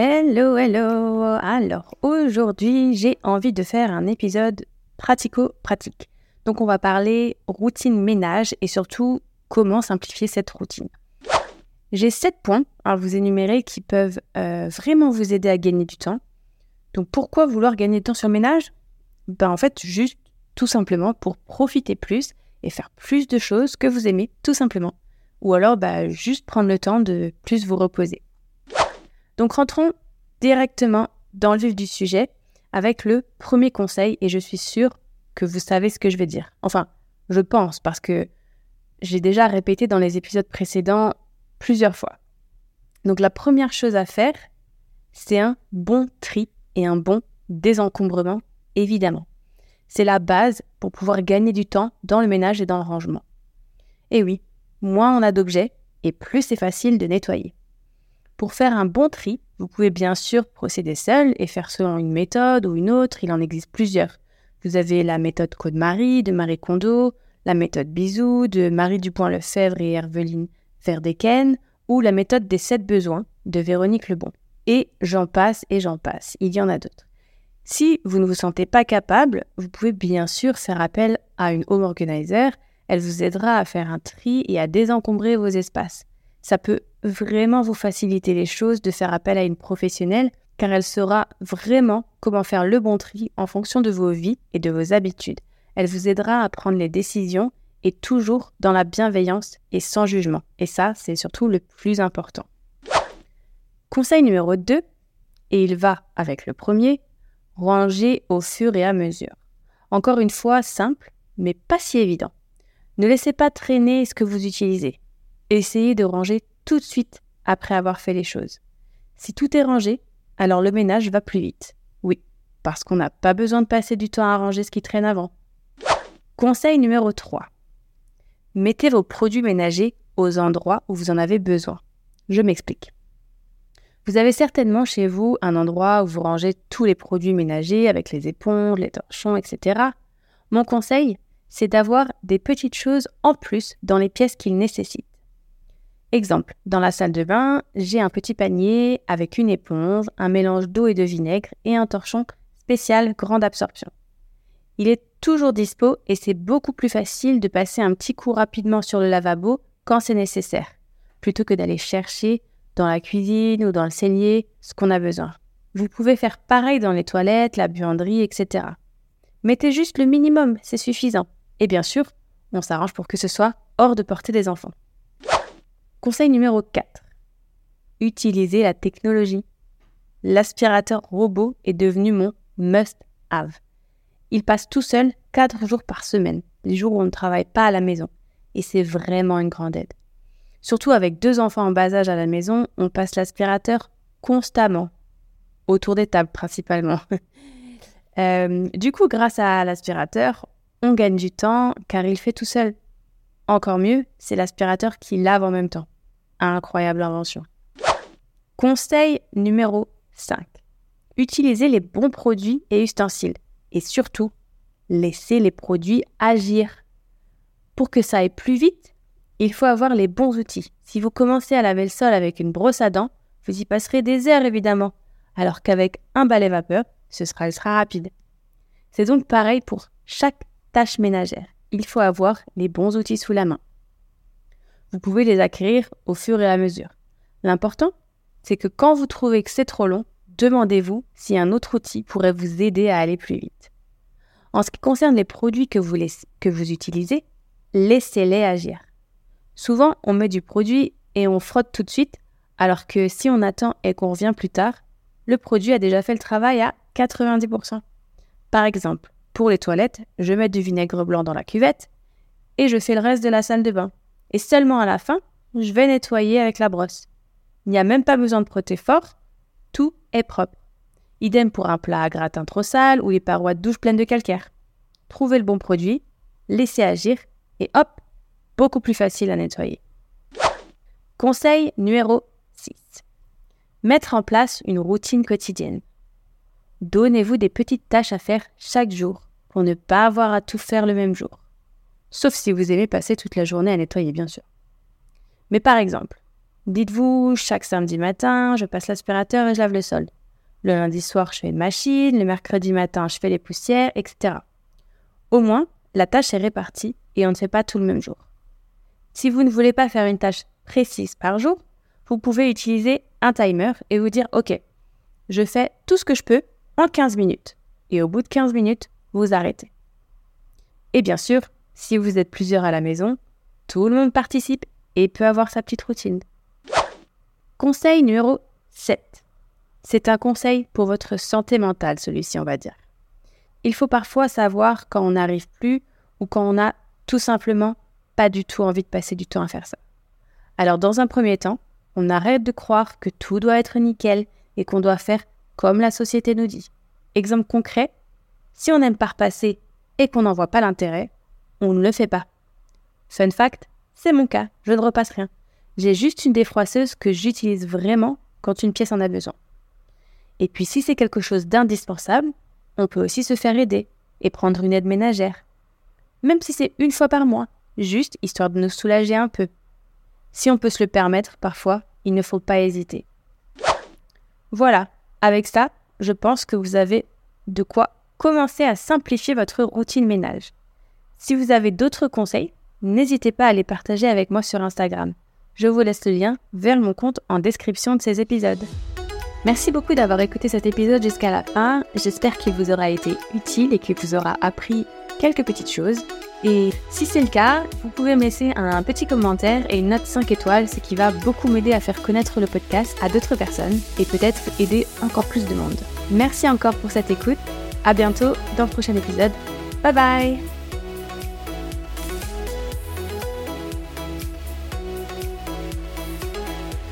Hello, hello Alors aujourd'hui j'ai envie de faire un épisode pratico-pratique. Donc on va parler routine ménage et surtout comment simplifier cette routine. J'ai sept points à vous énumérer qui peuvent euh, vraiment vous aider à gagner du temps. Donc pourquoi vouloir gagner du temps sur le ménage? Ben en fait juste tout simplement pour profiter plus et faire plus de choses que vous aimez tout simplement. Ou alors bah, juste prendre le temps de plus vous reposer. Donc rentrons directement dans le vif du sujet avec le premier conseil et je suis sûre que vous savez ce que je vais dire. Enfin, je pense parce que j'ai déjà répété dans les épisodes précédents plusieurs fois. Donc la première chose à faire, c'est un bon tri et un bon désencombrement, évidemment. C'est la base pour pouvoir gagner du temps dans le ménage et dans le rangement. Et oui, moins on a d'objets, et plus c'est facile de nettoyer. Pour faire un bon tri, vous pouvez bien sûr procéder seul et faire selon une méthode ou une autre, il en existe plusieurs. Vous avez la méthode Code-Marie de Marie Kondo, la méthode Bisou de Marie Dupont-Lefebvre et Herveline Verdeken, ou la méthode des sept besoins de Véronique Lebon. Et j'en passe et j'en passe, il y en a d'autres. Si vous ne vous sentez pas capable, vous pouvez bien sûr faire appel à une home organizer. Elle vous aidera à faire un tri et à désencombrer vos espaces. Ça peut vraiment vous faciliter les choses de faire appel à une professionnelle car elle saura vraiment comment faire le bon tri en fonction de vos vies et de vos habitudes. Elle vous aidera à prendre les décisions et toujours dans la bienveillance et sans jugement. Et ça, c'est surtout le plus important. Conseil numéro 2, et il va avec le premier, ranger au fur et à mesure. Encore une fois, simple, mais pas si évident. Ne laissez pas traîner ce que vous utilisez. Essayez de ranger tout de suite après avoir fait les choses. Si tout est rangé, alors le ménage va plus vite. Oui, parce qu'on n'a pas besoin de passer du temps à ranger ce qui traîne avant. Conseil numéro 3. Mettez vos produits ménagers aux endroits où vous en avez besoin. Je m'explique. Vous avez certainement chez vous un endroit où vous rangez tous les produits ménagers avec les éponges, les torchons, etc. Mon conseil, c'est d'avoir des petites choses en plus dans les pièces qu'ils nécessitent. Exemple, dans la salle de bain, j'ai un petit panier avec une éponge, un mélange d'eau et de vinaigre et un torchon spécial grande absorption. Il est toujours dispo et c'est beaucoup plus facile de passer un petit coup rapidement sur le lavabo quand c'est nécessaire, plutôt que d'aller chercher dans la cuisine ou dans le cellier ce qu'on a besoin. Vous pouvez faire pareil dans les toilettes, la buanderie, etc. Mettez juste le minimum, c'est suffisant. Et bien sûr, on s'arrange pour que ce soit hors de portée des enfants. Conseil numéro 4. Utilisez la technologie. L'aspirateur robot est devenu mon must-have. Il passe tout seul 4 jours par semaine, les jours où on ne travaille pas à la maison. Et c'est vraiment une grande aide. Surtout avec deux enfants en bas âge à la maison, on passe l'aspirateur constamment, autour des tables principalement. Euh, du coup, grâce à l'aspirateur, on gagne du temps car il fait tout seul. Encore mieux, c'est l'aspirateur qui lave en même temps. Incroyable invention. Conseil numéro 5. Utilisez les bons produits et ustensiles. Et surtout, laissez les produits agir. Pour que ça aille plus vite, il faut avoir les bons outils. Si vous commencez à laver le sol avec une brosse à dents, vous y passerez des heures évidemment, alors qu'avec un balai vapeur, ce sera rapide. C'est donc pareil pour chaque tâche ménagère il faut avoir les bons outils sous la main. Vous pouvez les acquérir au fur et à mesure. L'important, c'est que quand vous trouvez que c'est trop long, demandez-vous si un autre outil pourrait vous aider à aller plus vite. En ce qui concerne les produits que vous, utilisez, laissez-les agir. Souvent, on met du produit et on frotte tout de suite, alors que si on attend et qu'on revient plus tard, le produit a déjà fait le travail à 90%. Par exemple, pour les toilettes, je mets du vinaigre blanc dans la cuvette et je fais le reste de la salle de bain. Et seulement à la fin, je vais nettoyer avec la brosse. Il n'y a même pas besoin de proter fort, tout est propre. Idem pour un plat à gratin trop sale ou les parois de douche pleines de calcaire. Trouvez le bon produit, laissez agir et hop, beaucoup plus facile à nettoyer. Conseil numéro 6. Mettre en place une routine quotidienne. Donnez-vous des petites tâches à faire chaque jour pour ne pas avoir à tout faire le même jour. Sauf si vous aimez passer toute la journée à nettoyer, bien sûr. Mais par exemple, dites-vous, chaque samedi matin, je passe l'aspirateur et je lave le sol. Le lundi soir, je fais une machine, le mercredi matin, je fais les poussières, etc. Au moins, la tâche est répartie et on ne fait pas tout le même jour. Si vous ne voulez pas faire une tâche précise par jour, vous pouvez utiliser un timer et vous dire OK, je fais tout ce que je peux en 15 minutes. Et au bout de 15 minutes, vous arrêtez. Et bien sûr, si vous êtes plusieurs à la maison, tout le monde participe et peut avoir sa petite routine. Conseil numéro 7. C'est un conseil pour votre santé mentale, celui-ci, on va dire. Il faut parfois savoir quand on n'arrive plus ou quand on a tout simplement pas du tout envie de passer du temps à faire ça. Alors, dans un premier temps, on arrête de croire que tout doit être nickel et qu'on doit faire comme la société nous dit. Exemple concret, si on n'aime pas repasser et qu'on n'en voit pas l'intérêt, on ne le fait pas. Fun fact, c'est mon cas, je ne repasse rien. J'ai juste une défroisseuse que j'utilise vraiment quand une pièce en a besoin. Et puis si c'est quelque chose d'indispensable, on peut aussi se faire aider et prendre une aide ménagère. Même si c'est une fois par mois, juste histoire de nous soulager un peu. Si on peut se le permettre, parfois, il ne faut pas hésiter. Voilà, avec ça, je pense que vous avez de quoi commencer à simplifier votre routine ménage. Si vous avez d'autres conseils, n'hésitez pas à les partager avec moi sur Instagram. Je vous laisse le lien vers mon compte en description de ces épisodes. Merci beaucoup d'avoir écouté cet épisode jusqu'à la fin. J'espère qu'il vous aura été utile et qu'il vous aura appris quelques petites choses. Et si c'est le cas, vous pouvez me laisser un petit commentaire et une note 5 étoiles, ce qui va beaucoup m'aider à faire connaître le podcast à d'autres personnes et peut-être aider encore plus de monde. Merci encore pour cette écoute. À bientôt dans le prochain épisode. Bye bye